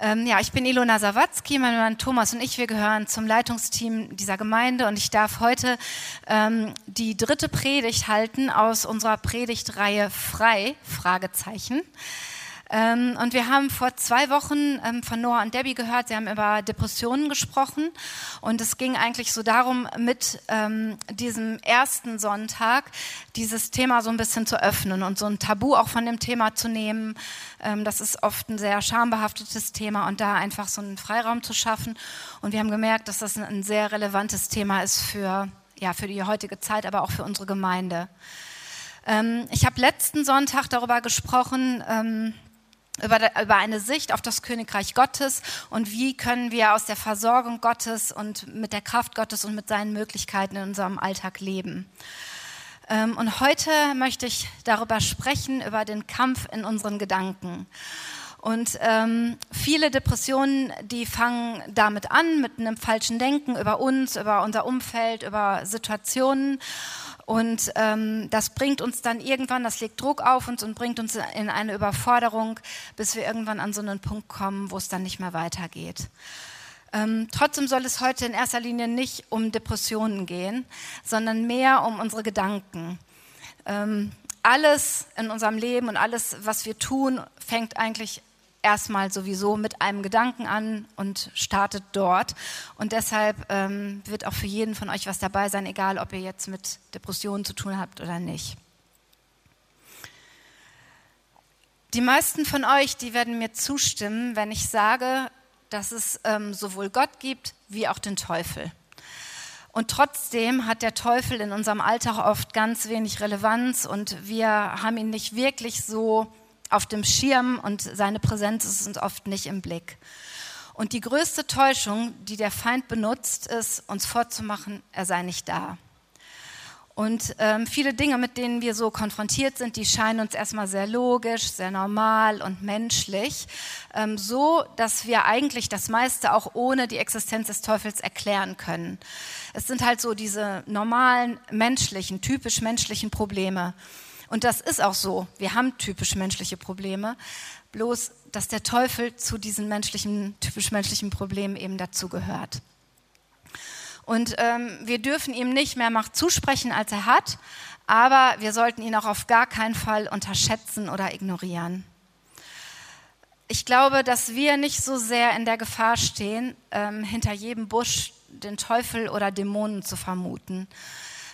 Ähm, ja, ich bin Ilona Sawatzki, mein Mann Thomas und ich, wir gehören zum Leitungsteam dieser Gemeinde und ich darf heute ähm, die dritte Predigt halten aus unserer Predigtreihe Frei, Fragezeichen. Ähm, und wir haben vor zwei Wochen ähm, von Noah und Debbie gehört, sie haben über Depressionen gesprochen. Und es ging eigentlich so darum, mit ähm, diesem ersten Sonntag dieses Thema so ein bisschen zu öffnen und so ein Tabu auch von dem Thema zu nehmen. Das ist oft ein sehr schambehaftetes Thema und da einfach so einen Freiraum zu schaffen. Und wir haben gemerkt, dass das ein sehr relevantes Thema ist für, ja, für die heutige Zeit, aber auch für unsere Gemeinde. Ich habe letzten Sonntag darüber gesprochen, über, über eine Sicht auf das Königreich Gottes und wie können wir aus der Versorgung Gottes und mit der Kraft Gottes und mit seinen Möglichkeiten in unserem Alltag leben. Ähm, und heute möchte ich darüber sprechen, über den Kampf in unseren Gedanken. Und ähm, viele Depressionen, die fangen damit an, mit einem falschen Denken über uns, über unser Umfeld, über Situationen. Und ähm, das bringt uns dann irgendwann, das legt Druck auf uns und bringt uns in eine Überforderung, bis wir irgendwann an so einen Punkt kommen, wo es dann nicht mehr weitergeht. Ähm, trotzdem soll es heute in erster Linie nicht um Depressionen gehen, sondern mehr um unsere Gedanken. Ähm, alles in unserem Leben und alles, was wir tun, fängt eigentlich erstmal sowieso mit einem Gedanken an und startet dort. Und deshalb ähm, wird auch für jeden von euch was dabei sein, egal ob ihr jetzt mit Depressionen zu tun habt oder nicht. Die meisten von euch, die werden mir zustimmen, wenn ich sage, dass es ähm, sowohl Gott gibt wie auch den Teufel. Und trotzdem hat der Teufel in unserem Alltag oft ganz wenig Relevanz und wir haben ihn nicht wirklich so auf dem Schirm und seine Präsenz ist uns oft nicht im Blick. Und die größte Täuschung, die der Feind benutzt, ist, uns vorzumachen, er sei nicht da. Und ähm, viele Dinge, mit denen wir so konfrontiert sind, die scheinen uns erstmal sehr logisch, sehr normal und menschlich, ähm, so dass wir eigentlich das meiste auch ohne die Existenz des Teufels erklären können. Es sind halt so diese normalen menschlichen, typisch menschlichen Probleme. Und das ist auch so. Wir haben typisch menschliche Probleme. Bloß, dass der Teufel zu diesen menschlichen, typisch menschlichen Problemen eben dazugehört. Und ähm, wir dürfen ihm nicht mehr Macht zusprechen, als er hat, aber wir sollten ihn auch auf gar keinen Fall unterschätzen oder ignorieren. Ich glaube, dass wir nicht so sehr in der Gefahr stehen, ähm, hinter jedem Busch den Teufel oder Dämonen zu vermuten,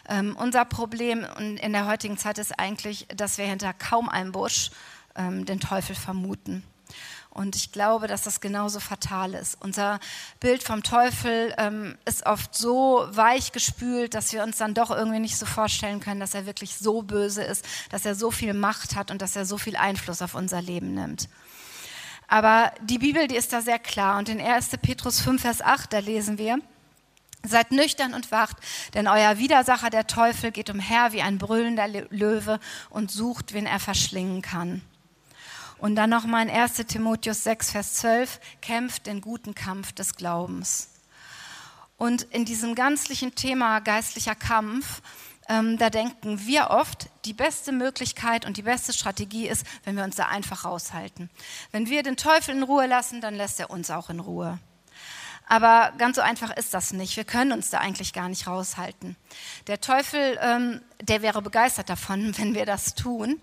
ähm, unser Problem in der heutigen Zeit ist eigentlich, dass wir hinter kaum einem Busch ähm, den Teufel vermuten. Und ich glaube, dass das genauso fatal ist. Unser Bild vom Teufel ähm, ist oft so weich gespült, dass wir uns dann doch irgendwie nicht so vorstellen können, dass er wirklich so böse ist, dass er so viel Macht hat und dass er so viel Einfluss auf unser Leben nimmt. Aber die Bibel, die ist da sehr klar. Und in 1. Petrus 5, Vers 8, da lesen wir, Seid nüchtern und wacht, denn euer Widersacher, der Teufel, geht umher wie ein brüllender Löwe und sucht, wen er verschlingen kann. Und dann nochmal in 1 Timotheus 6, Vers 12, kämpft den guten Kampf des Glaubens. Und in diesem ganzlichen Thema geistlicher Kampf, ähm, da denken wir oft, die beste Möglichkeit und die beste Strategie ist, wenn wir uns da einfach raushalten. Wenn wir den Teufel in Ruhe lassen, dann lässt er uns auch in Ruhe. Aber ganz so einfach ist das nicht. Wir können uns da eigentlich gar nicht raushalten. Der Teufel, ähm, der wäre begeistert davon, wenn wir das tun,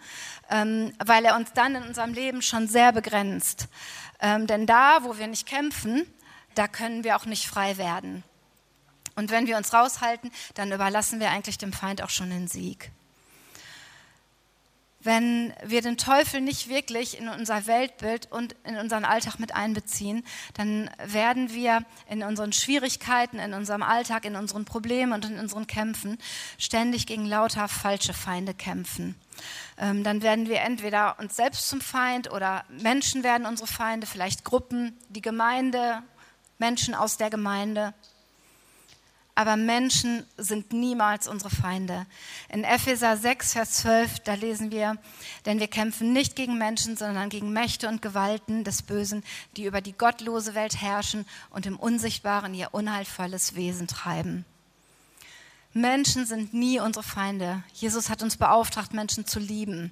ähm, weil er uns dann in unserem Leben schon sehr begrenzt. Ähm, denn da, wo wir nicht kämpfen, da können wir auch nicht frei werden. Und wenn wir uns raushalten, dann überlassen wir eigentlich dem Feind auch schon den Sieg. Wenn wir den Teufel nicht wirklich in unser Weltbild und in unseren Alltag mit einbeziehen, dann werden wir in unseren Schwierigkeiten, in unserem Alltag, in unseren Problemen und in unseren Kämpfen ständig gegen lauter falsche Feinde kämpfen. Ähm, dann werden wir entweder uns selbst zum Feind oder Menschen werden unsere Feinde, vielleicht Gruppen, die Gemeinde, Menschen aus der Gemeinde aber Menschen sind niemals unsere Feinde. In Epheser 6, Vers 12, da lesen wir, denn wir kämpfen nicht gegen Menschen, sondern gegen Mächte und Gewalten des Bösen, die über die gottlose Welt herrschen und im Unsichtbaren ihr unheilvolles Wesen treiben. Menschen sind nie unsere Feinde. Jesus hat uns beauftragt, Menschen zu lieben.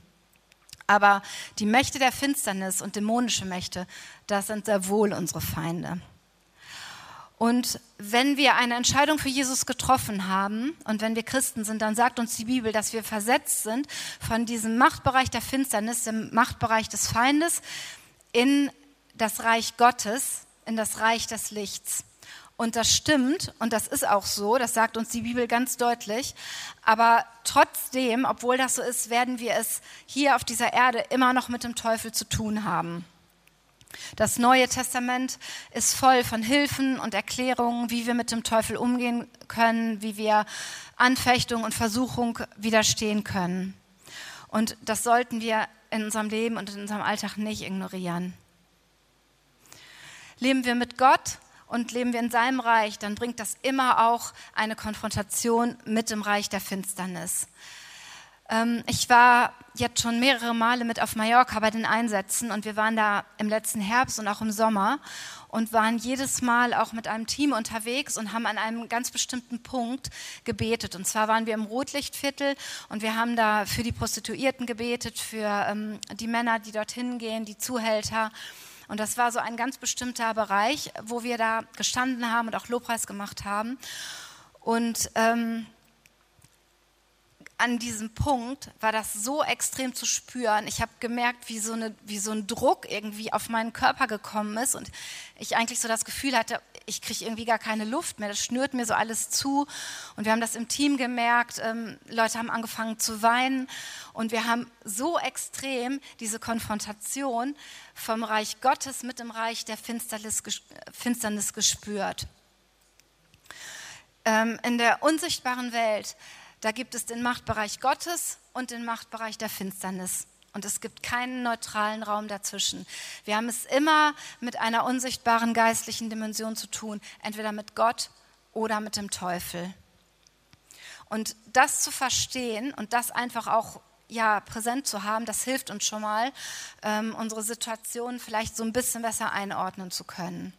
Aber die Mächte der Finsternis und dämonische Mächte, das sind sehr wohl unsere Feinde. Und wenn wir eine Entscheidung für Jesus getroffen haben und wenn wir Christen sind, dann sagt uns die Bibel, dass wir versetzt sind von diesem Machtbereich der Finsternis, dem Machtbereich des Feindes, in das Reich Gottes, in das Reich des Lichts. Und das stimmt und das ist auch so, das sagt uns die Bibel ganz deutlich. Aber trotzdem, obwohl das so ist, werden wir es hier auf dieser Erde immer noch mit dem Teufel zu tun haben. Das Neue Testament ist voll von Hilfen und Erklärungen, wie wir mit dem Teufel umgehen können, wie wir Anfechtung und Versuchung widerstehen können. Und das sollten wir in unserem Leben und in unserem Alltag nicht ignorieren. Leben wir mit Gott und leben wir in seinem Reich, dann bringt das immer auch eine Konfrontation mit dem Reich der Finsternis. Ähm, ich war jetzt schon mehrere Male mit auf Mallorca bei den Einsätzen und wir waren da im letzten Herbst und auch im Sommer und waren jedes Mal auch mit einem Team unterwegs und haben an einem ganz bestimmten Punkt gebetet. Und zwar waren wir im Rotlichtviertel und wir haben da für die Prostituierten gebetet, für ähm, die Männer, die dorthin gehen, die Zuhälter. Und das war so ein ganz bestimmter Bereich, wo wir da gestanden haben und auch Lobpreis gemacht haben. Und ähm, an diesem Punkt war das so extrem zu spüren. Ich habe gemerkt, wie so, eine, wie so ein Druck irgendwie auf meinen Körper gekommen ist und ich eigentlich so das Gefühl hatte, ich kriege irgendwie gar keine Luft mehr. Das schnürt mir so alles zu. Und wir haben das im Team gemerkt. Ähm, Leute haben angefangen zu weinen. Und wir haben so extrem diese Konfrontation vom Reich Gottes mit dem Reich der Finsternis, Finsternis gespürt. Ähm, in der unsichtbaren Welt da gibt es den Machtbereich Gottes und den Machtbereich der Finsternis. Und es gibt keinen neutralen Raum dazwischen. Wir haben es immer mit einer unsichtbaren geistlichen Dimension zu tun, entweder mit Gott oder mit dem Teufel. Und das zu verstehen und das einfach auch ja, präsent zu haben, das hilft uns schon mal, ähm, unsere Situation vielleicht so ein bisschen besser einordnen zu können.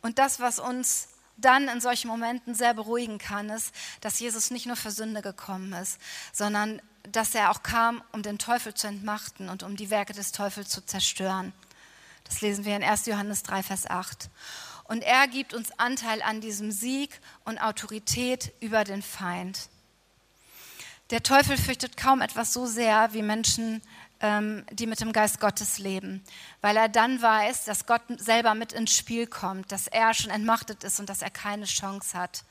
Und das, was uns dann in solchen Momenten sehr beruhigen kann, ist, dass Jesus nicht nur für Sünde gekommen ist, sondern dass er auch kam, um den Teufel zu entmachten und um die Werke des Teufels zu zerstören. Das lesen wir in 1. Johannes 3, Vers 8. Und er gibt uns Anteil an diesem Sieg und Autorität über den Feind. Der Teufel fürchtet kaum etwas so sehr wie Menschen, die mit dem Geist Gottes leben, weil er dann weiß, dass Gott selber mit ins Spiel kommt, dass er schon entmachtet ist und dass er keine Chance hat.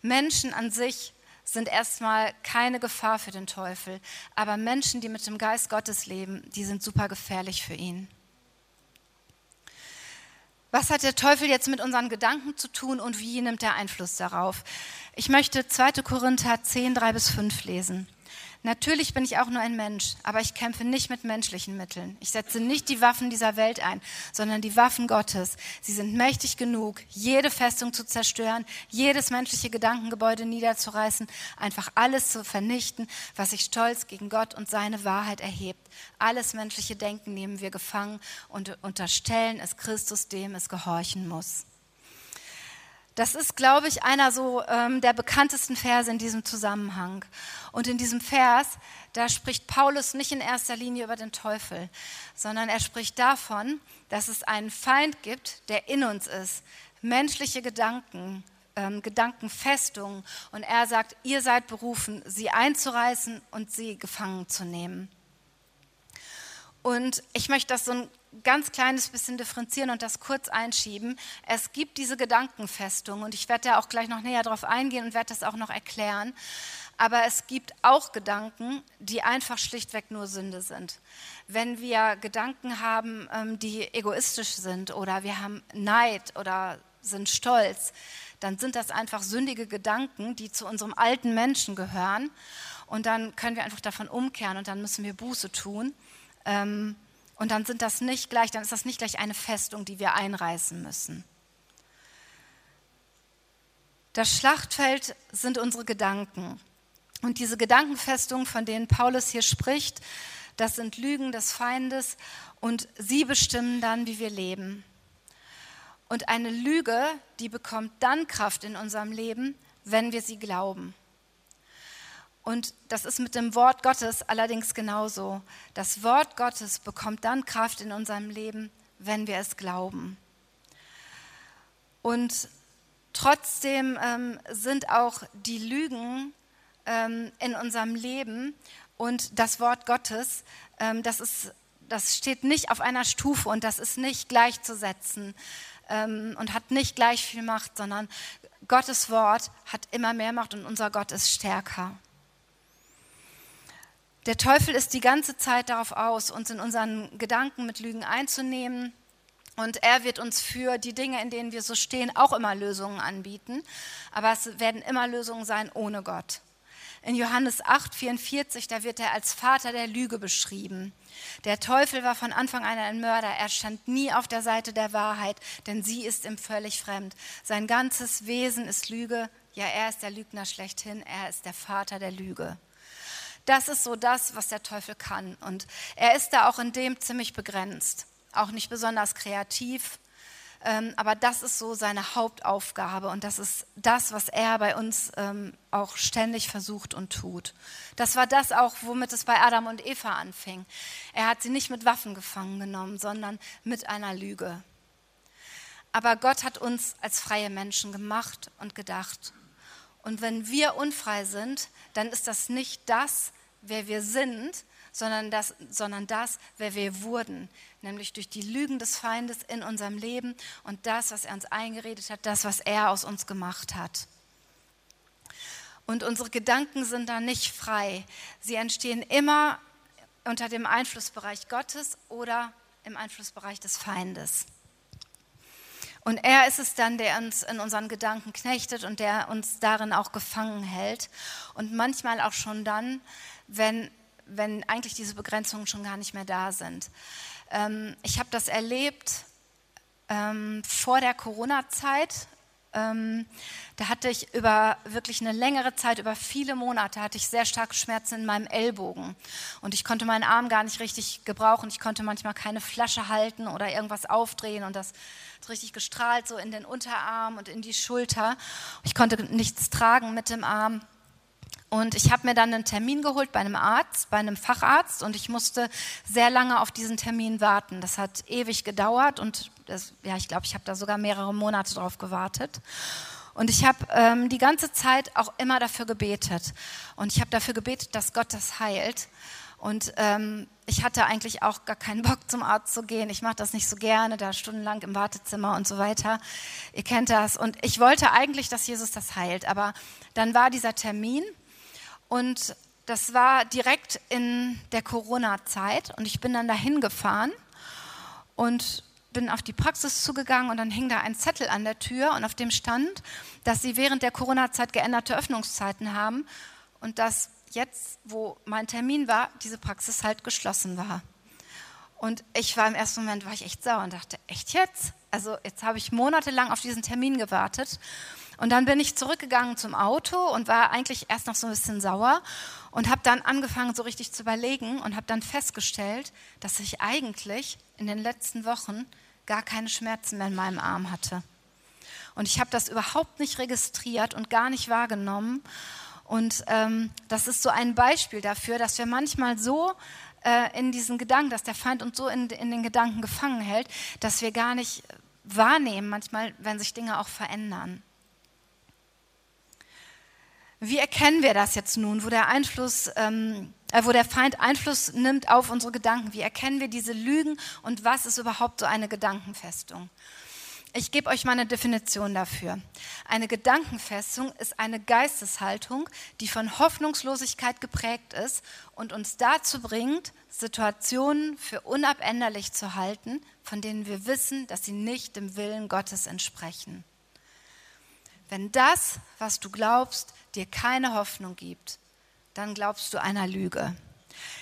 Menschen an sich sind erstmal keine Gefahr für den Teufel, aber Menschen, die mit dem Geist Gottes leben, die sind super gefährlich für ihn. Was hat der Teufel jetzt mit unseren Gedanken zu tun und wie nimmt er Einfluss darauf? Ich möchte 2. Korinther 10, 3 bis 5 lesen. Natürlich bin ich auch nur ein Mensch, aber ich kämpfe nicht mit menschlichen Mitteln. Ich setze nicht die Waffen dieser Welt ein, sondern die Waffen Gottes. Sie sind mächtig genug, jede Festung zu zerstören, jedes menschliche Gedankengebäude niederzureißen, einfach alles zu vernichten, was sich stolz gegen Gott und seine Wahrheit erhebt. Alles menschliche Denken nehmen wir gefangen und unterstellen es Christus, dem es gehorchen muss. Das ist, glaube ich, einer so ähm, der bekanntesten Verse in diesem Zusammenhang. Und in diesem Vers, da spricht Paulus nicht in erster Linie über den Teufel, sondern er spricht davon, dass es einen Feind gibt, der in uns ist. Menschliche Gedanken, ähm, Gedankenfestungen. Und er sagt, ihr seid berufen, sie einzureißen und sie gefangen zu nehmen. Und ich möchte das so ein ganz kleines bisschen differenzieren und das kurz einschieben. Es gibt diese Gedankenfestung und ich werde da auch gleich noch näher drauf eingehen und werde das auch noch erklären. Aber es gibt auch Gedanken, die einfach schlichtweg nur Sünde sind. Wenn wir Gedanken haben, ähm, die egoistisch sind oder wir haben Neid oder sind stolz, dann sind das einfach sündige Gedanken, die zu unserem alten Menschen gehören. Und dann können wir einfach davon umkehren und dann müssen wir Buße tun. Ähm, und dann sind das nicht gleich, dann ist das nicht gleich eine Festung, die wir einreißen müssen. Das Schlachtfeld sind unsere Gedanken. Und diese Gedankenfestungen, von denen Paulus hier spricht, das sind Lügen des Feindes und sie bestimmen dann, wie wir leben. Und eine Lüge, die bekommt dann Kraft in unserem Leben, wenn wir sie glauben. Und das ist mit dem Wort Gottes allerdings genauso. Das Wort Gottes bekommt dann Kraft in unserem Leben, wenn wir es glauben. Und trotzdem ähm, sind auch die Lügen ähm, in unserem Leben und das Wort Gottes, ähm, das, ist, das steht nicht auf einer Stufe und das ist nicht gleichzusetzen ähm, und hat nicht gleich viel Macht, sondern Gottes Wort hat immer mehr Macht und unser Gott ist stärker. Der Teufel ist die ganze Zeit darauf aus, uns in unseren Gedanken mit Lügen einzunehmen. Und er wird uns für die Dinge, in denen wir so stehen, auch immer Lösungen anbieten. Aber es werden immer Lösungen sein ohne Gott. In Johannes 8, 44, da wird er als Vater der Lüge beschrieben. Der Teufel war von Anfang an ein Mörder. Er stand nie auf der Seite der Wahrheit, denn sie ist ihm völlig fremd. Sein ganzes Wesen ist Lüge. Ja, er ist der Lügner schlechthin. Er ist der Vater der Lüge. Das ist so das, was der Teufel kann. Und er ist da auch in dem ziemlich begrenzt, auch nicht besonders kreativ. Ähm, aber das ist so seine Hauptaufgabe und das ist das, was er bei uns ähm, auch ständig versucht und tut. Das war das auch, womit es bei Adam und Eva anfing. Er hat sie nicht mit Waffen gefangen genommen, sondern mit einer Lüge. Aber Gott hat uns als freie Menschen gemacht und gedacht. Und wenn wir unfrei sind, dann ist das nicht das, wer wir sind, sondern das, sondern das, wer wir wurden, nämlich durch die Lügen des Feindes in unserem Leben und das, was er uns eingeredet hat, das, was er aus uns gemacht hat. Und unsere Gedanken sind da nicht frei. Sie entstehen immer unter dem Einflussbereich Gottes oder im Einflussbereich des Feindes. Und er ist es dann, der uns in unseren Gedanken knechtet und der uns darin auch gefangen hält. Und manchmal auch schon dann, wenn, wenn eigentlich diese Begrenzungen schon gar nicht mehr da sind. Ähm, ich habe das erlebt ähm, vor der Corona-Zeit. Ähm, da hatte ich über wirklich eine längere Zeit, über viele Monate, hatte ich sehr starke Schmerzen in meinem Ellbogen. Und ich konnte meinen Arm gar nicht richtig gebrauchen. Ich konnte manchmal keine Flasche halten oder irgendwas aufdrehen. Und das hat richtig gestrahlt, so in den Unterarm und in die Schulter. Ich konnte nichts tragen mit dem Arm. Und ich habe mir dann einen Termin geholt bei einem Arzt, bei einem Facharzt und ich musste sehr lange auf diesen Termin warten. Das hat ewig gedauert und das, ja, ich glaube, ich habe da sogar mehrere Monate drauf gewartet. Und ich habe ähm, die ganze Zeit auch immer dafür gebetet. Und ich habe dafür gebetet, dass Gott das heilt. Und ähm, ich hatte eigentlich auch gar keinen Bock zum Arzt zu gehen. Ich mache das nicht so gerne, da stundenlang im Wartezimmer und so weiter. Ihr kennt das. Und ich wollte eigentlich, dass Jesus das heilt. Aber dann war dieser Termin und das war direkt in der Corona-Zeit und ich bin dann dahin gefahren und bin auf die Praxis zugegangen und dann hing da ein Zettel an der Tür und auf dem stand, dass sie während der Corona-Zeit geänderte Öffnungszeiten haben und dass jetzt, wo mein Termin war, diese Praxis halt geschlossen war. Und ich war im ersten Moment, war ich echt sauer und dachte, echt jetzt? Also jetzt habe ich monatelang auf diesen Termin gewartet und dann bin ich zurückgegangen zum Auto und war eigentlich erst noch so ein bisschen sauer und habe dann angefangen, so richtig zu überlegen und habe dann festgestellt, dass ich eigentlich in den letzten Wochen gar keine Schmerzen mehr in meinem Arm hatte. Und ich habe das überhaupt nicht registriert und gar nicht wahrgenommen. Und ähm, das ist so ein Beispiel dafür, dass wir manchmal so äh, in diesen Gedanken, dass der Feind uns so in, in den Gedanken gefangen hält, dass wir gar nicht wahrnehmen, manchmal, wenn sich Dinge auch verändern. Wie erkennen wir das jetzt nun, wo der Einfluss, ähm, äh, wo der Feind Einfluss nimmt auf unsere Gedanken? Wie erkennen wir diese Lügen und was ist überhaupt so eine Gedankenfestung? Ich gebe euch mal eine Definition dafür. Eine Gedankenfestung ist eine Geisteshaltung, die von Hoffnungslosigkeit geprägt ist und uns dazu bringt, Situationen für unabänderlich zu halten, von denen wir wissen, dass sie nicht dem Willen Gottes entsprechen. Wenn das, was du glaubst, dir keine Hoffnung gibt, dann glaubst du einer Lüge.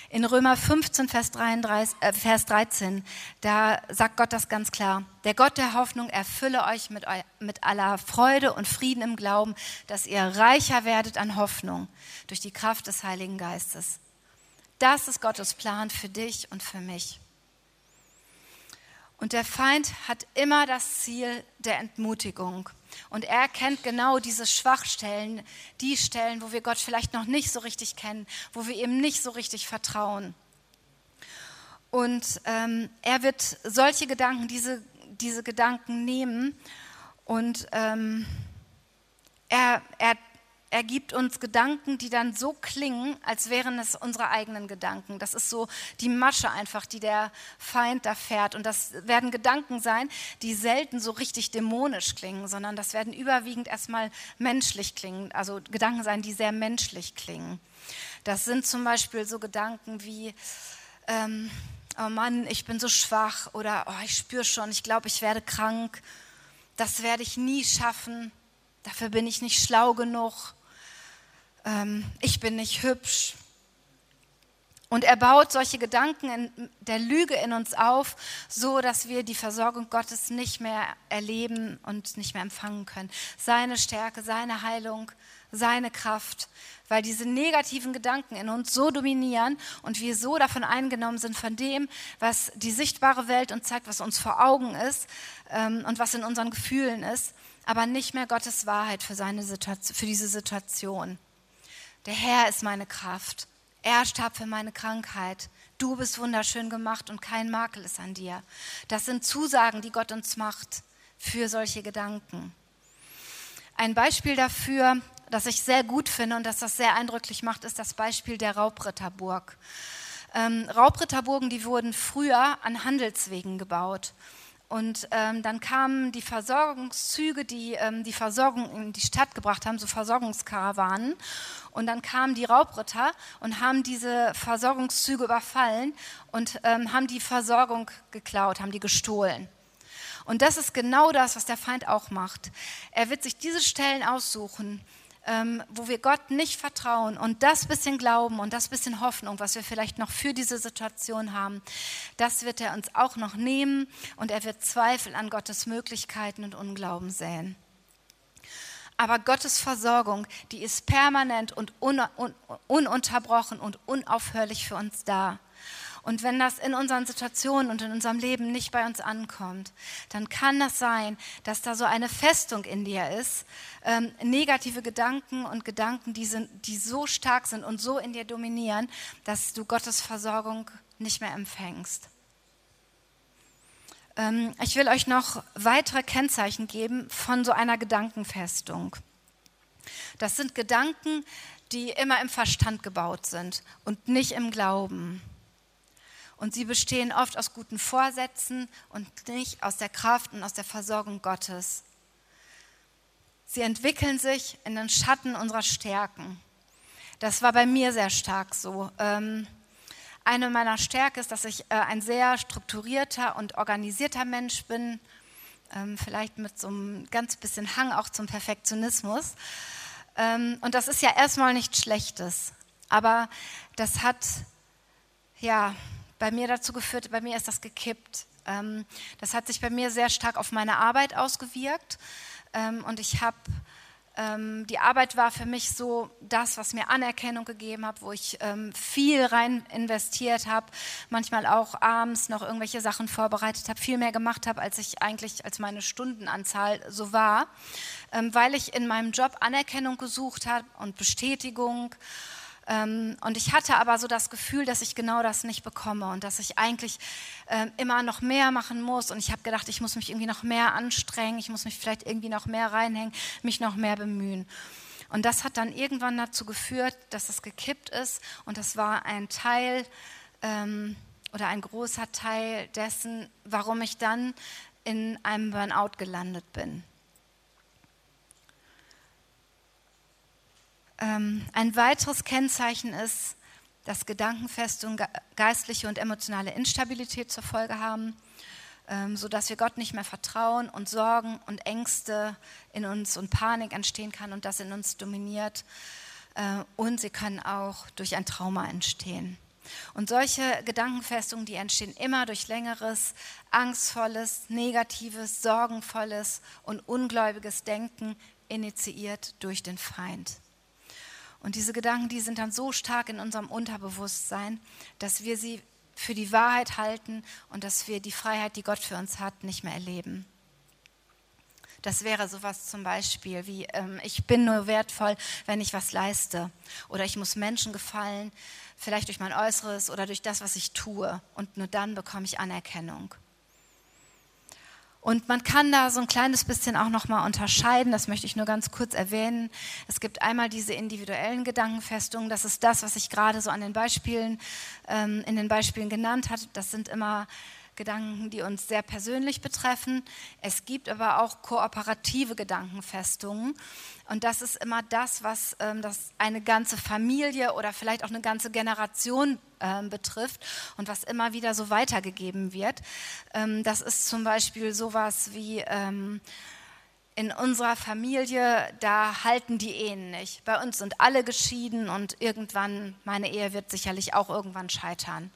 In Römer 15, Vers, 33, äh, Vers 13, da sagt Gott das ganz klar. Der Gott der Hoffnung erfülle euch mit, mit aller Freude und Frieden im Glauben, dass ihr reicher werdet an Hoffnung durch die Kraft des Heiligen Geistes. Das ist Gottes Plan für dich und für mich. Und der Feind hat immer das Ziel der Entmutigung. Und er kennt genau diese Schwachstellen, die Stellen, wo wir Gott vielleicht noch nicht so richtig kennen, wo wir ihm nicht so richtig vertrauen. Und ähm, er wird solche Gedanken, diese, diese Gedanken nehmen und ähm, er, er er gibt uns Gedanken, die dann so klingen, als wären es unsere eigenen Gedanken. Das ist so die Masche einfach, die der Feind da fährt. Und das werden Gedanken sein, die selten so richtig dämonisch klingen, sondern das werden überwiegend erstmal menschlich klingen. Also Gedanken sein, die sehr menschlich klingen. Das sind zum Beispiel so Gedanken wie, ähm, oh Mann, ich bin so schwach oder oh, ich spüre schon, ich glaube, ich werde krank. Das werde ich nie schaffen. Dafür bin ich nicht schlau genug ähm, ich bin nicht hübsch. Und er baut solche Gedanken in der Lüge in uns auf, so dass wir die Versorgung Gottes nicht mehr erleben und nicht mehr empfangen können. Seine Stärke, seine Heilung, seine Kraft, weil diese negativen Gedanken in uns so dominieren und wir so davon eingenommen sind von dem, was die sichtbare Welt uns zeigt, was uns vor Augen ist ähm, und was in unseren Gefühlen ist, aber nicht mehr Gottes Wahrheit für, seine Situation, für diese Situation. Der Herr ist meine Kraft. Er starb für meine Krankheit. Du bist wunderschön gemacht und kein Makel ist an dir. Das sind Zusagen, die Gott uns macht für solche Gedanken. Ein Beispiel dafür, das ich sehr gut finde und das das sehr eindrücklich macht, ist das Beispiel der Raubritterburg. Ähm, Raubritterburgen, die wurden früher an Handelswegen gebaut. Und ähm, dann kamen die Versorgungszüge, die ähm, die Versorgung in die Stadt gebracht haben, so Versorgungskarawanen. Und dann kamen die Raubritter und haben diese Versorgungszüge überfallen und ähm, haben die Versorgung geklaut, haben die gestohlen. Und das ist genau das, was der Feind auch macht. Er wird sich diese Stellen aussuchen, ähm, wo wir Gott nicht vertrauen und das bisschen Glauben und das bisschen Hoffnung, was wir vielleicht noch für diese Situation haben, das wird er uns auch noch nehmen und er wird Zweifel an Gottes Möglichkeiten und Unglauben säen. Aber Gottes Versorgung, die ist permanent und un un ununterbrochen und unaufhörlich für uns da. Und wenn das in unseren Situationen und in unserem Leben nicht bei uns ankommt, dann kann das sein, dass da so eine Festung in dir ist, ähm, negative Gedanken und Gedanken, die, sind, die so stark sind und so in dir dominieren, dass du Gottes Versorgung nicht mehr empfängst. Ähm, ich will euch noch weitere Kennzeichen geben von so einer Gedankenfestung. Das sind Gedanken, die immer im Verstand gebaut sind und nicht im Glauben. Und sie bestehen oft aus guten Vorsätzen und nicht aus der Kraft und aus der Versorgung Gottes. Sie entwickeln sich in den Schatten unserer Stärken. Das war bei mir sehr stark so. Ähm, eine meiner Stärken ist, dass ich äh, ein sehr strukturierter und organisierter Mensch bin, ähm, vielleicht mit so einem ganz bisschen Hang auch zum Perfektionismus. Ähm, und das ist ja erstmal nichts Schlechtes, aber das hat ja bei mir dazu geführt, bei mir ist das gekippt. Ähm, das hat sich bei mir sehr stark auf meine Arbeit ausgewirkt ähm, und ich habe ähm, die Arbeit war für mich so das, was mir Anerkennung gegeben hat, wo ich ähm, viel rein investiert habe, manchmal auch abends noch irgendwelche Sachen vorbereitet habe, viel mehr gemacht habe, als ich eigentlich als meine Stundenanzahl so war, ähm, weil ich in meinem Job Anerkennung gesucht habe und Bestätigung und ich hatte aber so das Gefühl, dass ich genau das nicht bekomme und dass ich eigentlich ähm, immer noch mehr machen muss. Und ich habe gedacht, ich muss mich irgendwie noch mehr anstrengen, ich muss mich vielleicht irgendwie noch mehr reinhängen, mich noch mehr bemühen. Und das hat dann irgendwann dazu geführt, dass es gekippt ist. Und das war ein Teil ähm, oder ein großer Teil dessen, warum ich dann in einem Burnout gelandet bin. Ein weiteres Kennzeichen ist, dass Gedankenfestungen geistliche und emotionale Instabilität zur Folge haben, ähm, sodass wir Gott nicht mehr vertrauen und Sorgen und Ängste in uns und Panik entstehen kann und das in uns dominiert. Äh, und sie können auch durch ein Trauma entstehen. Und solche Gedankenfestungen, die entstehen immer durch längeres, angstvolles, negatives, sorgenvolles und ungläubiges Denken, initiiert durch den Feind. Und diese Gedanken, die sind dann so stark in unserem Unterbewusstsein, dass wir sie für die Wahrheit halten und dass wir die Freiheit, die Gott für uns hat, nicht mehr erleben. Das wäre sowas zum Beispiel wie, ähm, ich bin nur wertvoll, wenn ich was leiste. Oder ich muss Menschen gefallen, vielleicht durch mein Äußeres oder durch das, was ich tue. Und nur dann bekomme ich Anerkennung. Und man kann da so ein kleines bisschen auch nochmal unterscheiden, das möchte ich nur ganz kurz erwähnen. Es gibt einmal diese individuellen Gedankenfestungen, das ist das, was ich gerade so an den Beispielen, ähm, in den Beispielen genannt habe. Das sind immer Gedanken, die uns sehr persönlich betreffen. Es gibt aber auch kooperative Gedankenfestungen. Und das ist immer das, was ähm, das eine ganze Familie oder vielleicht auch eine ganze Generation ähm, betrifft und was immer wieder so weitergegeben wird. Ähm, das ist zum Beispiel sowas wie ähm, in unserer Familie, da halten die Ehen nicht. Bei uns sind alle geschieden und irgendwann, meine Ehe wird sicherlich auch irgendwann scheitern.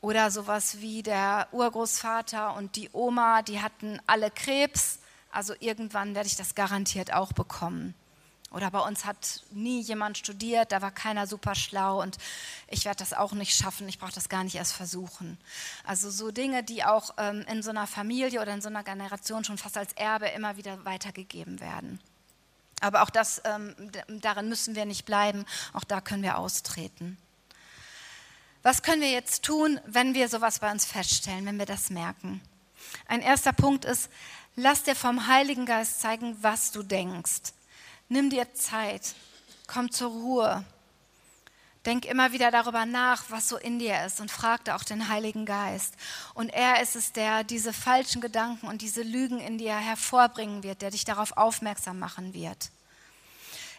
Oder sowas wie der Urgroßvater und die Oma, die hatten alle Krebs, also irgendwann werde ich das garantiert auch bekommen. Oder bei uns hat nie jemand studiert, da war keiner super schlau und ich werde das auch nicht schaffen, ich brauche das gar nicht erst versuchen. Also so Dinge, die auch ähm, in so einer Familie oder in so einer Generation schon fast als Erbe immer wieder weitergegeben werden. Aber auch das, ähm, darin müssen wir nicht bleiben, auch da können wir austreten. Was können wir jetzt tun, wenn wir sowas bei uns feststellen, wenn wir das merken? Ein erster Punkt ist, lass dir vom Heiligen Geist zeigen, was du denkst. Nimm dir Zeit, komm zur Ruhe. Denk immer wieder darüber nach, was so in dir ist und frag da auch den Heiligen Geist. Und er ist es, der diese falschen Gedanken und diese Lügen in dir hervorbringen wird, der dich darauf aufmerksam machen wird.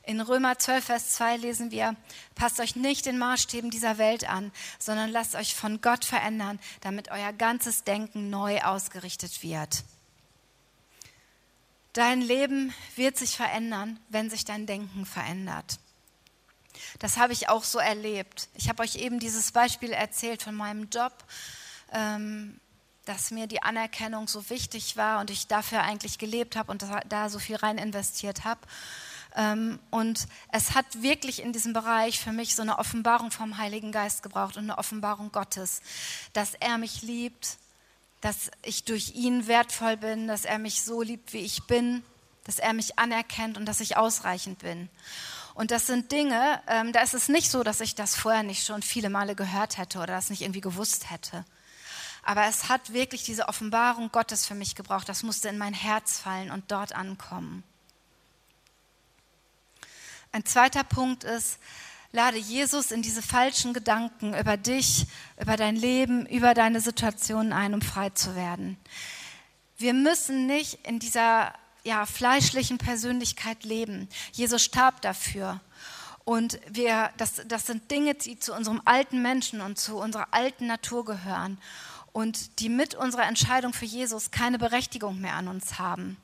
In Römer 12, Vers 2 lesen wir, passt euch nicht den Maßstäben dieser Welt an, sondern lasst euch von Gott verändern, damit euer ganzes Denken neu ausgerichtet wird. Dein Leben wird sich verändern, wenn sich dein Denken verändert. Das habe ich auch so erlebt. Ich habe euch eben dieses Beispiel erzählt von meinem Job, ähm, dass mir die Anerkennung so wichtig war und ich dafür eigentlich gelebt habe und da so viel rein investiert habe. Ähm, und es hat wirklich in diesem Bereich für mich so eine Offenbarung vom Heiligen Geist gebraucht und eine Offenbarung Gottes, dass er mich liebt, dass ich durch ihn wertvoll bin, dass er mich so liebt, wie ich bin, dass er mich anerkennt und dass ich ausreichend bin. Und das sind Dinge, ähm, da ist es nicht so, dass ich das vorher nicht schon viele Male gehört hätte oder das nicht irgendwie gewusst hätte. Aber es hat wirklich diese Offenbarung Gottes für mich gebraucht. Das musste in mein Herz fallen und dort ankommen. Ein zweiter Punkt ist, lade Jesus in diese falschen Gedanken über dich, über dein Leben, über deine Situation ein, um frei zu werden. Wir müssen nicht in dieser ja, fleischlichen Persönlichkeit leben. Jesus starb dafür. Und wir, das, das sind Dinge, die zu unserem alten Menschen und zu unserer alten Natur gehören und die mit unserer Entscheidung für Jesus keine Berechtigung mehr an uns haben.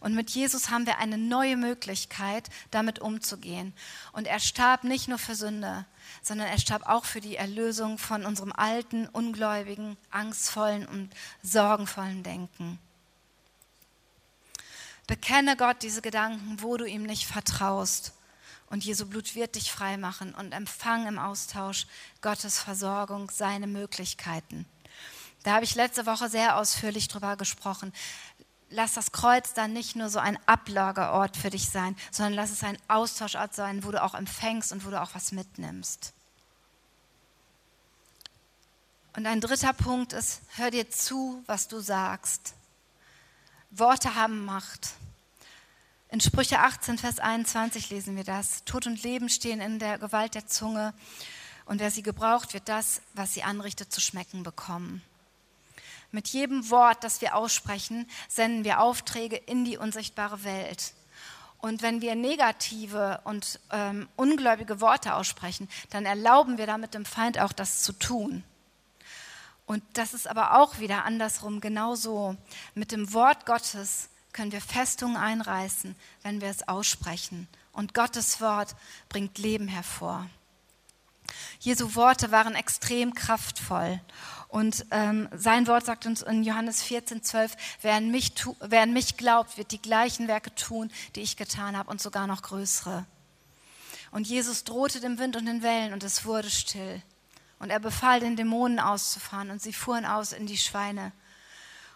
Und mit Jesus haben wir eine neue Möglichkeit, damit umzugehen. Und er starb nicht nur für Sünde, sondern er starb auch für die Erlösung von unserem alten, ungläubigen, angstvollen und sorgenvollen Denken. Bekenne Gott diese Gedanken, wo du ihm nicht vertraust. Und Jesu Blut wird dich frei machen und empfang im Austausch Gottes Versorgung, seine Möglichkeiten. Da habe ich letzte Woche sehr ausführlich drüber gesprochen lass das Kreuz dann nicht nur so ein Ablagerort für dich sein, sondern lass es ein Austauschort sein, wo du auch empfängst und wo du auch was mitnimmst. Und ein dritter Punkt ist, hör dir zu, was du sagst. Worte haben Macht. In Sprüche 18, Vers 21 lesen wir das. Tod und Leben stehen in der Gewalt der Zunge und wer sie gebraucht, wird das, was sie anrichtet, zu schmecken bekommen. Mit jedem Wort, das wir aussprechen, senden wir Aufträge in die unsichtbare Welt. Und wenn wir negative und ähm, ungläubige Worte aussprechen, dann erlauben wir damit dem Feind auch das zu tun. Und das ist aber auch wieder andersrum genauso. Mit dem Wort Gottes können wir Festungen einreißen, wenn wir es aussprechen. Und Gottes Wort bringt Leben hervor. Jesu Worte waren extrem kraftvoll. Und ähm, sein Wort sagt uns in Johannes 14, 12, wer an, mich tu, wer an mich glaubt, wird die gleichen Werke tun, die ich getan habe und sogar noch größere. Und Jesus drohte dem Wind und den Wellen und es wurde still. Und er befahl den Dämonen auszufahren und sie fuhren aus in die Schweine.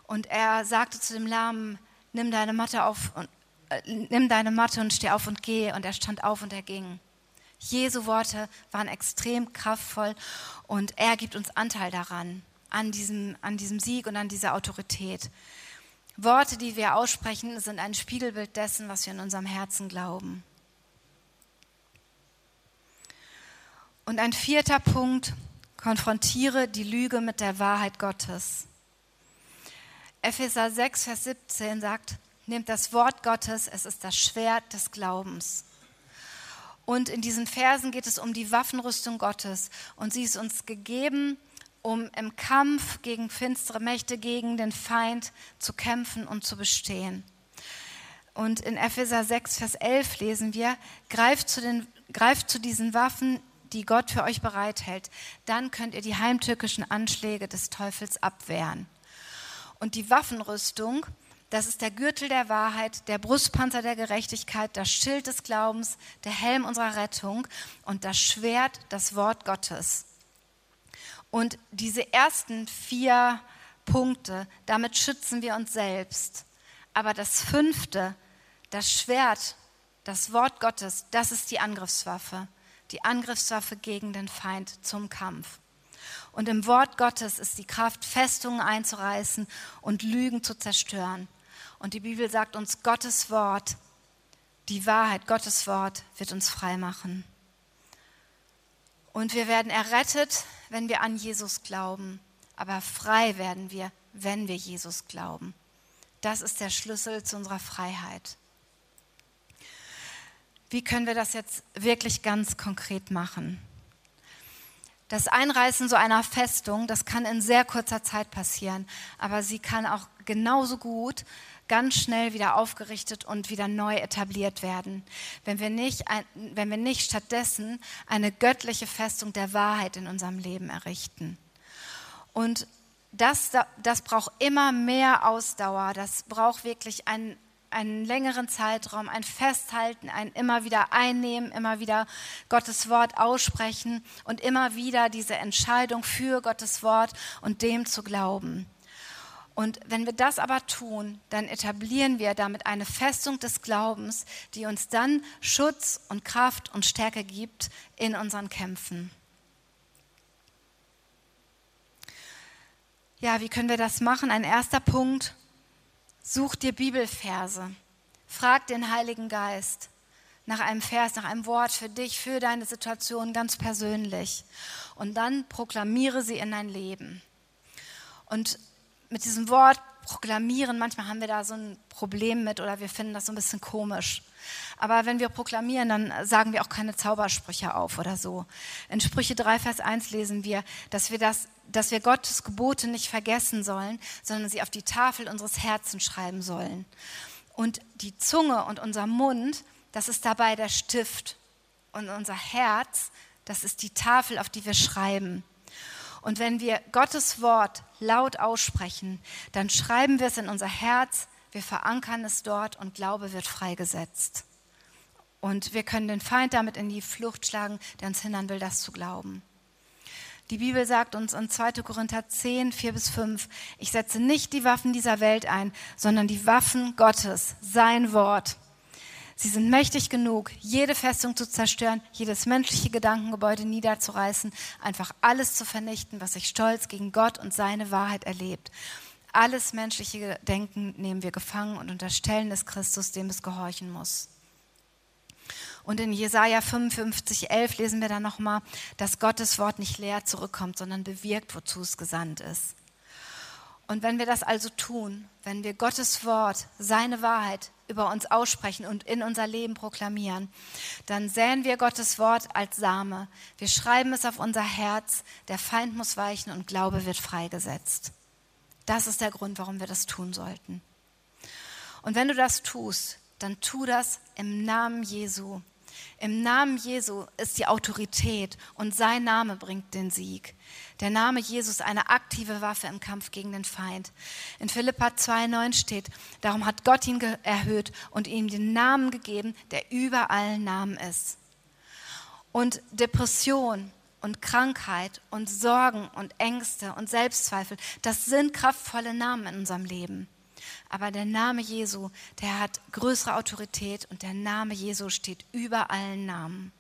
Und er sagte zu dem Lahmen, nimm deine Matte auf und äh, nimm deine Matte und steh auf und geh. Und er stand auf und er ging. Jesu Worte waren extrem kraftvoll und er gibt uns Anteil daran, an diesem, an diesem Sieg und an dieser Autorität. Worte, die wir aussprechen, sind ein Spiegelbild dessen, was wir in unserem Herzen glauben. Und ein vierter Punkt, konfrontiere die Lüge mit der Wahrheit Gottes. Epheser 6, Vers 17 sagt, nehmt das Wort Gottes, es ist das Schwert des Glaubens. Und in diesen Versen geht es um die Waffenrüstung Gottes. Und sie ist uns gegeben, um im Kampf gegen finstere Mächte, gegen den Feind zu kämpfen und zu bestehen. Und in Epheser 6, Vers 11 lesen wir, greift zu, den, greift zu diesen Waffen, die Gott für euch bereithält. Dann könnt ihr die heimtückischen Anschläge des Teufels abwehren. Und die Waffenrüstung, das ist der Gürtel der Wahrheit, der Brustpanzer der Gerechtigkeit, das Schild des Glaubens, der Helm unserer Rettung und das Schwert, das Wort Gottes. Und diese ersten vier Punkte, damit schützen wir uns selbst. Aber das fünfte, das Schwert, das Wort Gottes, das ist die Angriffswaffe, die Angriffswaffe gegen den Feind zum Kampf. Und im Wort Gottes ist die Kraft, Festungen einzureißen und Lügen zu zerstören. Und die Bibel sagt uns, Gottes Wort, die Wahrheit, Gottes Wort wird uns frei machen. Und wir werden errettet, wenn wir an Jesus glauben. Aber frei werden wir, wenn wir Jesus glauben. Das ist der Schlüssel zu unserer Freiheit. Wie können wir das jetzt wirklich ganz konkret machen? Das Einreißen so einer Festung, das kann in sehr kurzer Zeit passieren, aber sie kann auch genauso gut ganz schnell wieder aufgerichtet und wieder neu etabliert werden, wenn wir nicht, wenn wir nicht stattdessen eine göttliche Festung der Wahrheit in unserem Leben errichten. Und das, das braucht immer mehr Ausdauer, das braucht wirklich ein, einen längeren Zeitraum, ein Festhalten, ein immer wieder einnehmen, immer wieder Gottes Wort aussprechen und immer wieder diese Entscheidung für Gottes Wort und dem zu glauben. Und wenn wir das aber tun, dann etablieren wir damit eine Festung des Glaubens, die uns dann Schutz und Kraft und Stärke gibt in unseren Kämpfen. Ja, wie können wir das machen? Ein erster Punkt, Such dir Bibelverse. Frag den Heiligen Geist nach einem Vers, nach einem Wort für dich, für deine Situation ganz persönlich. Und dann proklamiere sie in dein Leben. Und mit diesem Wort proklamieren, manchmal haben wir da so ein Problem mit oder wir finden das so ein bisschen komisch. Aber wenn wir proklamieren, dann sagen wir auch keine Zaubersprüche auf oder so. In Sprüche 3, Vers 1 lesen wir, dass wir das dass wir Gottes Gebote nicht vergessen sollen, sondern sie auf die Tafel unseres Herzens schreiben sollen. Und die Zunge und unser Mund, das ist dabei der Stift. Und unser Herz, das ist die Tafel, auf die wir schreiben. Und wenn wir Gottes Wort laut aussprechen, dann schreiben wir es in unser Herz, wir verankern es dort und Glaube wird freigesetzt. Und wir können den Feind damit in die Flucht schlagen, der uns hindern will, das zu glauben. Die Bibel sagt uns in 2. Korinther 10, 4 bis 5, ich setze nicht die Waffen dieser Welt ein, sondern die Waffen Gottes, sein Wort. Sie sind mächtig genug, jede Festung zu zerstören, jedes menschliche Gedankengebäude niederzureißen, einfach alles zu vernichten, was sich stolz gegen Gott und seine Wahrheit erlebt. Alles menschliche Denken nehmen wir gefangen und unterstellen es Christus, dem es gehorchen muss. Und in Jesaja 55, 11 lesen wir dann nochmal, dass Gottes Wort nicht leer zurückkommt, sondern bewirkt, wozu es gesandt ist. Und wenn wir das also tun, wenn wir Gottes Wort, seine Wahrheit über uns aussprechen und in unser Leben proklamieren, dann säen wir Gottes Wort als Same. Wir schreiben es auf unser Herz, der Feind muss weichen und Glaube wird freigesetzt. Das ist der Grund, warum wir das tun sollten. Und wenn du das tust, dann tu das im Namen Jesu. Im Namen Jesu ist die Autorität und sein Name bringt den Sieg. Der Name Jesus eine aktive Waffe im Kampf gegen den Feind. In Philippa 2,9 steht, darum hat Gott ihn erhöht und ihm den Namen gegeben, der über allen Namen ist. Und Depression und Krankheit und Sorgen und Ängste und Selbstzweifel, das sind kraftvolle Namen in unserem Leben. Aber der Name Jesu, der hat größere Autorität und der Name Jesu steht über allen Namen.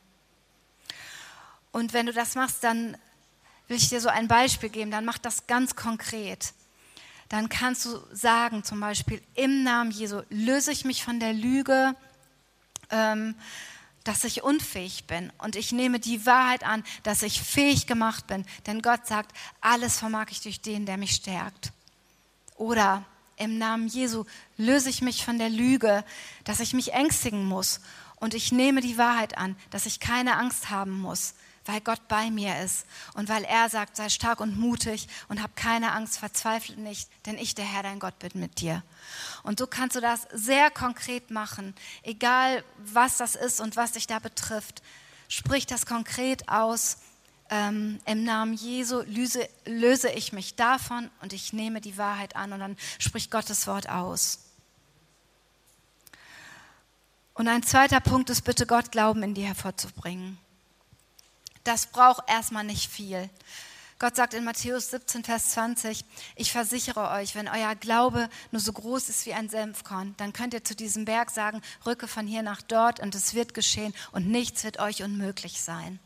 Und wenn du das machst, dann will ich dir so ein Beispiel geben, dann mach das ganz konkret. Dann kannst du sagen, zum Beispiel, im Namen Jesu löse ich mich von der Lüge, ähm, dass ich unfähig bin. Und ich nehme die Wahrheit an, dass ich fähig gemacht bin. Denn Gott sagt, alles vermag ich durch den, der mich stärkt. Oder im Namen Jesu löse ich mich von der Lüge, dass ich mich ängstigen muss. Und ich nehme die Wahrheit an, dass ich keine Angst haben muss, weil Gott bei mir ist und weil er sagt, sei stark und mutig und hab keine Angst, verzweifle nicht, denn ich, der Herr, dein Gott, bin mit dir. Und so kannst du das sehr konkret machen, egal was das ist und was dich da betrifft. Sprich das konkret aus. Ähm, Im Namen Jesu löse, löse ich mich davon und ich nehme die Wahrheit an und dann spricht Gottes Wort aus. Und ein zweiter Punkt ist bitte Gott Glauben in dir hervorzubringen das braucht erstmal nicht viel. Gott sagt in Matthäus 17, Vers 20, ich versichere euch, wenn euer Glaube nur so groß ist wie ein Senfkorn, dann könnt ihr zu diesem Berg sagen, rücke von hier nach dort und es wird geschehen und nichts wird euch unmöglich sein.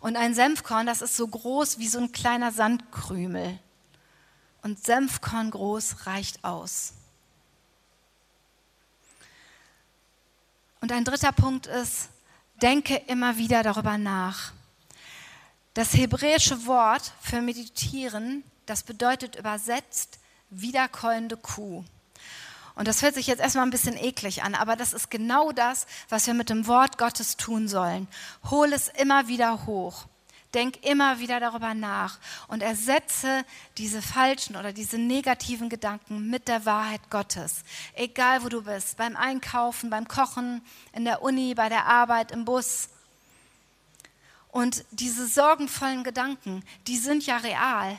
Und ein Senfkorn, das ist so groß wie so ein kleiner Sandkrümel. Und Senfkorn groß reicht aus. Und ein dritter Punkt ist, denke immer wieder darüber nach. Das hebräische Wort für meditieren, das bedeutet übersetzt wiederkäuende Kuh. Und das hört sich jetzt erstmal ein bisschen eklig an, aber das ist genau das, was wir mit dem Wort Gottes tun sollen. Hol es immer wieder hoch. Denk immer wieder darüber nach und ersetze diese falschen oder diese negativen Gedanken mit der Wahrheit Gottes. Egal wo du bist, beim Einkaufen, beim Kochen, in der Uni, bei der Arbeit, im Bus, und diese sorgenvollen Gedanken, die sind ja real.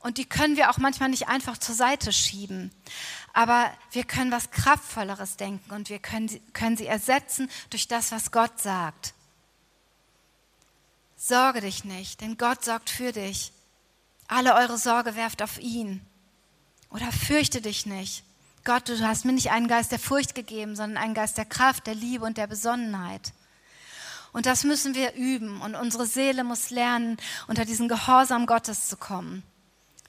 Und die können wir auch manchmal nicht einfach zur Seite schieben. Aber wir können was Kraftvolleres denken und wir können, können sie ersetzen durch das, was Gott sagt. Sorge dich nicht, denn Gott sorgt für dich. Alle eure Sorge werft auf ihn. Oder fürchte dich nicht. Gott, du hast mir nicht einen Geist der Furcht gegeben, sondern einen Geist der Kraft, der Liebe und der Besonnenheit. Und das müssen wir üben. Und unsere Seele muss lernen, unter diesen Gehorsam Gottes zu kommen.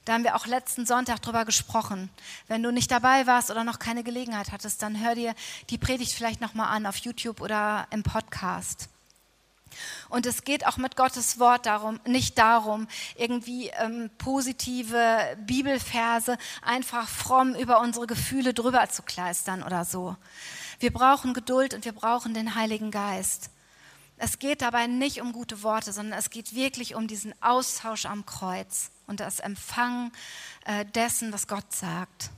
Da haben wir auch letzten Sonntag drüber gesprochen. Wenn du nicht dabei warst oder noch keine Gelegenheit hattest, dann hör dir die Predigt vielleicht nochmal an auf YouTube oder im Podcast. Und es geht auch mit Gottes Wort darum, nicht darum, irgendwie ähm, positive Bibelverse einfach fromm über unsere Gefühle drüber zu kleistern oder so. Wir brauchen Geduld und wir brauchen den Heiligen Geist. Es geht dabei nicht um gute Worte, sondern es geht wirklich um diesen Austausch am Kreuz und das Empfangen äh, dessen, was Gott sagt.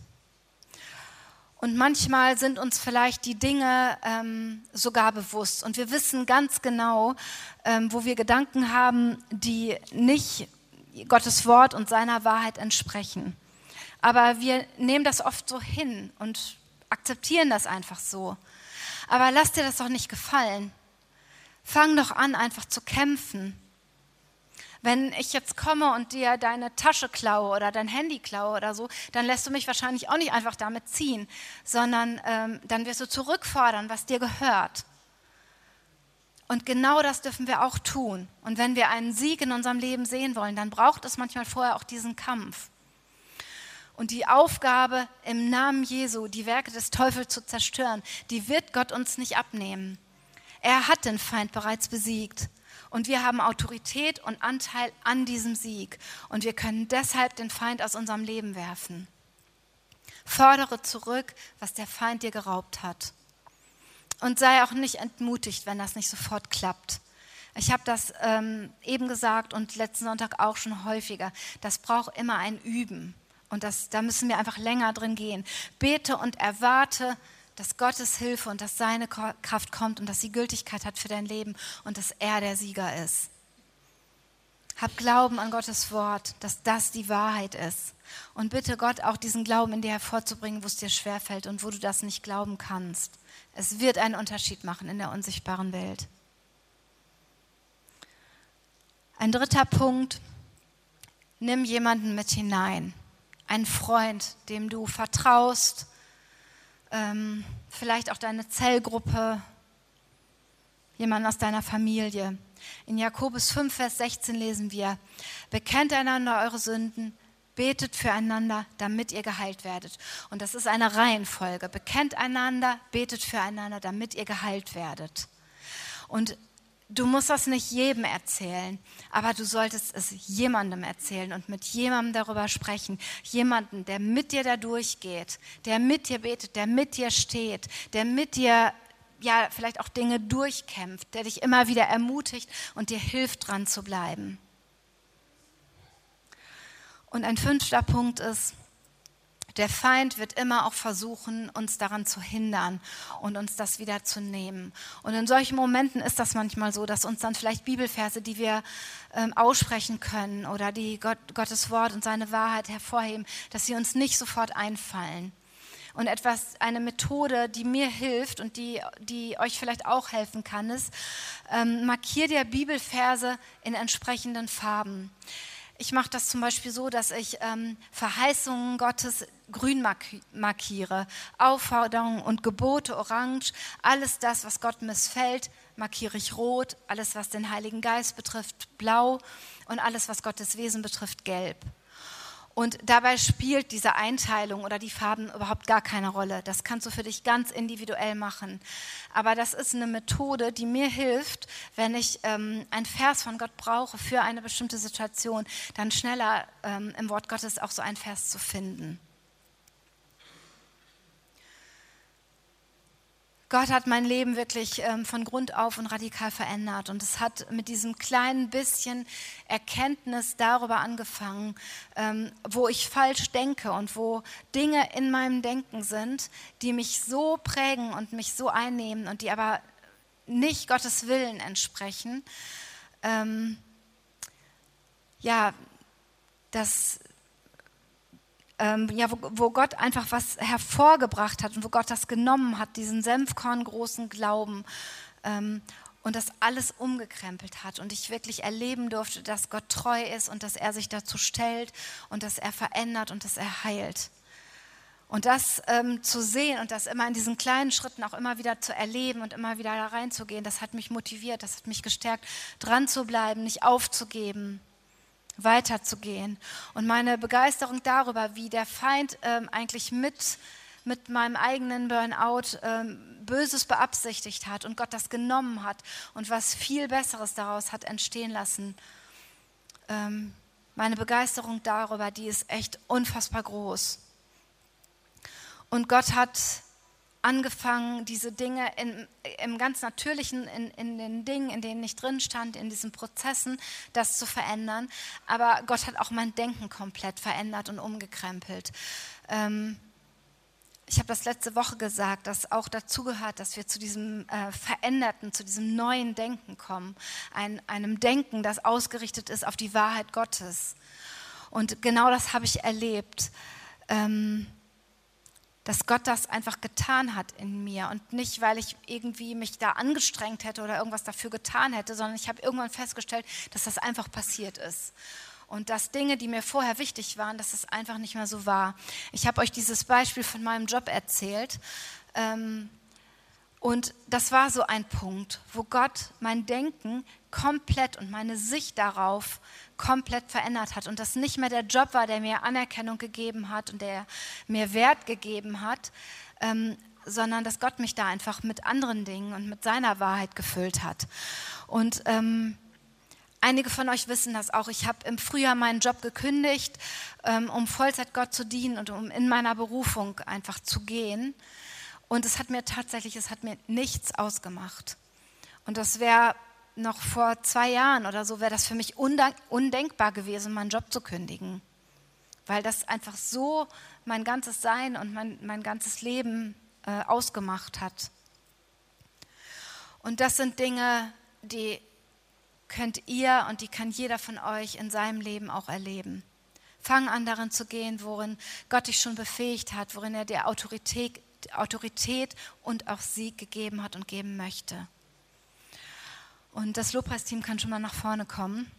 Und manchmal sind uns vielleicht die Dinge ähm, sogar bewusst und wir wissen ganz genau, ähm, wo wir Gedanken haben, die nicht Gottes Wort und seiner Wahrheit entsprechen. Aber wir nehmen das oft so hin und akzeptieren das einfach so. Aber lass dir das doch nicht gefallen. Fang doch an, einfach zu kämpfen. Wenn ich jetzt komme und dir deine Tasche klaue oder dein Handy klaue oder so, dann lässt du mich wahrscheinlich auch nicht einfach damit ziehen, sondern ähm, dann wirst du zurückfordern, was dir gehört. Und genau das dürfen wir auch tun. Und wenn wir einen Sieg in unserem Leben sehen wollen, dann braucht es manchmal vorher auch diesen Kampf. Und die Aufgabe, im Namen Jesu die Werke des Teufels zu zerstören, die wird Gott uns nicht abnehmen. Er hat den Feind bereits besiegt. Und wir haben Autorität und Anteil an diesem Sieg. Und wir können deshalb den Feind aus unserem Leben werfen. Fordere zurück, was der Feind dir geraubt hat. Und sei auch nicht entmutigt, wenn das nicht sofort klappt. Ich habe das ähm, eben gesagt und letzten Sonntag auch schon häufiger. Das braucht immer ein Üben. Und das, da müssen wir einfach länger drin gehen. Bete und erwarte dass Gottes Hilfe und dass seine Kraft kommt und dass sie Gültigkeit hat für dein Leben und dass er der Sieger ist. Hab Glauben an Gottes Wort, dass das die Wahrheit ist. Und bitte Gott auch diesen Glauben in dir hervorzubringen, wo es dir schwerfällt und wo du das nicht glauben kannst. Es wird einen Unterschied machen in der unsichtbaren Welt. Ein dritter Punkt, nimm jemanden mit hinein. Einen Freund, dem du vertraust, ähm, vielleicht auch deine Zellgruppe, jemand aus deiner Familie. In Jakobus 5, Vers 16 lesen wir, bekennt einander eure Sünden, betet füreinander, damit ihr geheilt werdet. Und das ist eine Reihenfolge. Bekennt einander, betet füreinander, damit ihr geheilt werdet. Und du musst das nicht jedem erzählen, aber du solltest es jemandem erzählen und mit jemandem darüber sprechen. Jemanden, der mit dir da durchgeht, der mit dir betet, der mit dir steht, der mit dir ja vielleicht auch Dinge durchkämpft, der dich immer wieder ermutigt und dir hilft, dran zu bleiben. Und ein fünfter Punkt ist, der Feind wird immer auch versuchen, uns daran zu hindern und uns das wieder zu nehmen. Und in solchen Momenten ist das manchmal so, dass uns dann vielleicht Bibelverse, die wir ähm, aussprechen können oder die Gott, Gottes Wort und seine Wahrheit hervorheben, dass sie uns nicht sofort einfallen. Und etwas, eine Methode, die mir hilft und die, die euch vielleicht auch helfen kann, ist, ähm, markier dir Bibelverse in entsprechenden Farben. Ich mache das zum Beispiel so, dass ich ähm, Verheißungen Gottes grün markiere, Aufforderungen und Gebote orange, alles das, was Gott missfällt, markiere ich rot, alles, was den Heiligen Geist betrifft, blau. Und alles, was Gottes Wesen betrifft, gelb. Und dabei spielt diese Einteilung oder die Farben überhaupt gar keine Rolle. Das kannst du für dich ganz individuell machen. Aber das ist eine Methode, die mir hilft, wenn ich ähm, ein Vers von Gott brauche für eine bestimmte Situation, dann schneller ähm, im Wort Gottes auch so ein Vers zu finden. Gott hat mein Leben wirklich ähm, von Grund auf und radikal verändert. Und es hat mit diesem kleinen bisschen Erkenntnis darüber angefangen, ähm, wo ich falsch denke und wo Dinge in meinem Denken sind, die mich so prägen und mich so einnehmen und die aber nicht Gottes Willen entsprechen. Ähm, ja, dass ähm, ja, wo, wo, Gott einfach was hervorgebracht hat und wo Gott das genommen hat, diesen Senfkorn großen Glauben ähm, und das alles umgekrempelt hat und ich wirklich erleben durfte, dass Gott treu ist und dass er sich dazu stellt und dass er verändert und dass er heilt. Und das ähm, zu sehen und das immer in diesen kleinen Schritten auch immer wieder zu erleben und immer wieder da reinzugehen, das hat mich motiviert, das hat mich gestärkt, dran zu bleiben, nicht aufzugeben weiterzugehen. Und meine Begeisterung darüber, wie der Feind ähm, eigentlich mit, mit meinem eigenen Burnout ähm, Böses beabsichtigt hat und Gott das genommen hat und was viel Besseres daraus hat entstehen lassen. Ähm, meine Begeisterung darüber, die ist echt unfassbar groß. Und Gott hat angefangen, diese Dinge in, im ganz Natürlichen, in, in den Dingen, in denen ich drin stand, in diesen Prozessen, das zu verändern. Aber Gott hat auch mein Denken komplett verändert und umgekrempelt. Ähm, ich habe das letzte Woche gesagt, dass auch dazu gehört, dass wir zu diesem äh, veränderten, zu diesem neuen Denken kommen. Ein, einem Denken, das ausgerichtet ist auf die Wahrheit Gottes. Und genau das habe ich erlebt. Ähm, dass Gott das einfach getan hat in mir und nicht, weil ich irgendwie mich da angestrengt hätte oder irgendwas dafür getan hätte, sondern ich habe irgendwann festgestellt, dass das einfach passiert ist. Und dass Dinge, die mir vorher wichtig waren, dass es einfach nicht mehr so war. Ich habe euch dieses Beispiel von meinem Job erzählt. Ähm, und das war so ein Punkt, wo Gott mein Denken komplett und meine Sicht darauf komplett verändert hat. Und das nicht mehr der Job war, der mir Anerkennung gegeben hat und der mir Wert gegeben hat, ähm, sondern dass Gott mich da einfach mit anderen Dingen und mit seiner Wahrheit gefüllt hat. Und ähm, einige von euch wissen das auch. Ich habe im Frühjahr meinen Job gekündigt, ähm, um Vollzeit Gott zu dienen und um in meiner Berufung einfach zu gehen. Und es hat mir tatsächlich, es hat mir nichts ausgemacht. Und das wäre noch vor zwei Jahren oder so, wäre das für mich undenkbar gewesen, meinen Job zu kündigen. Weil das einfach so mein ganzes Sein und mein, mein ganzes Leben äh, ausgemacht hat. Und das sind Dinge, die könnt ihr und die kann jeder von euch in seinem Leben auch erleben. Fang an darin zu gehen, worin Gott dich schon befähigt hat, worin er dir Autorität Autorität und auch Sieg gegeben hat und geben möchte. Und das Lobpreisteam kann schon mal nach vorne kommen.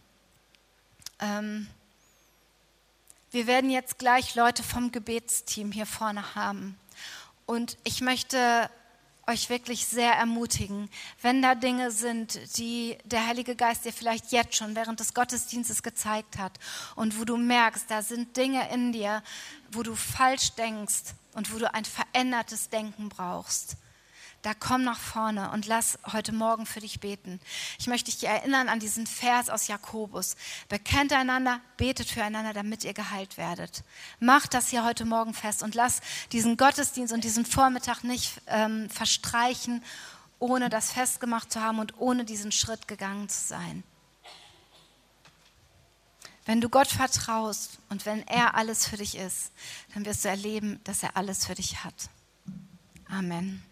Ähm, wir werden jetzt gleich Leute vom Gebetsteam hier vorne haben. Und ich möchte euch wirklich sehr ermutigen, wenn da Dinge sind, die der Heilige Geist dir vielleicht jetzt schon während des Gottesdienstes gezeigt hat und wo du merkst, da sind Dinge in dir, wo du falsch denkst und wo du ein verändertes Denken brauchst da komm nach vorne und lass heute Morgen für dich beten. Ich möchte dich erinnern an diesen Vers aus Jakobus. Bekennt einander, betet füreinander, damit ihr geheilt werdet. Mach das hier heute Morgen fest und lass diesen Gottesdienst und diesen Vormittag nicht ähm, verstreichen, ohne das festgemacht zu haben und ohne diesen Schritt gegangen zu sein. Wenn du Gott vertraust und wenn er alles für dich ist, dann wirst du erleben, dass er alles für dich hat. Amen.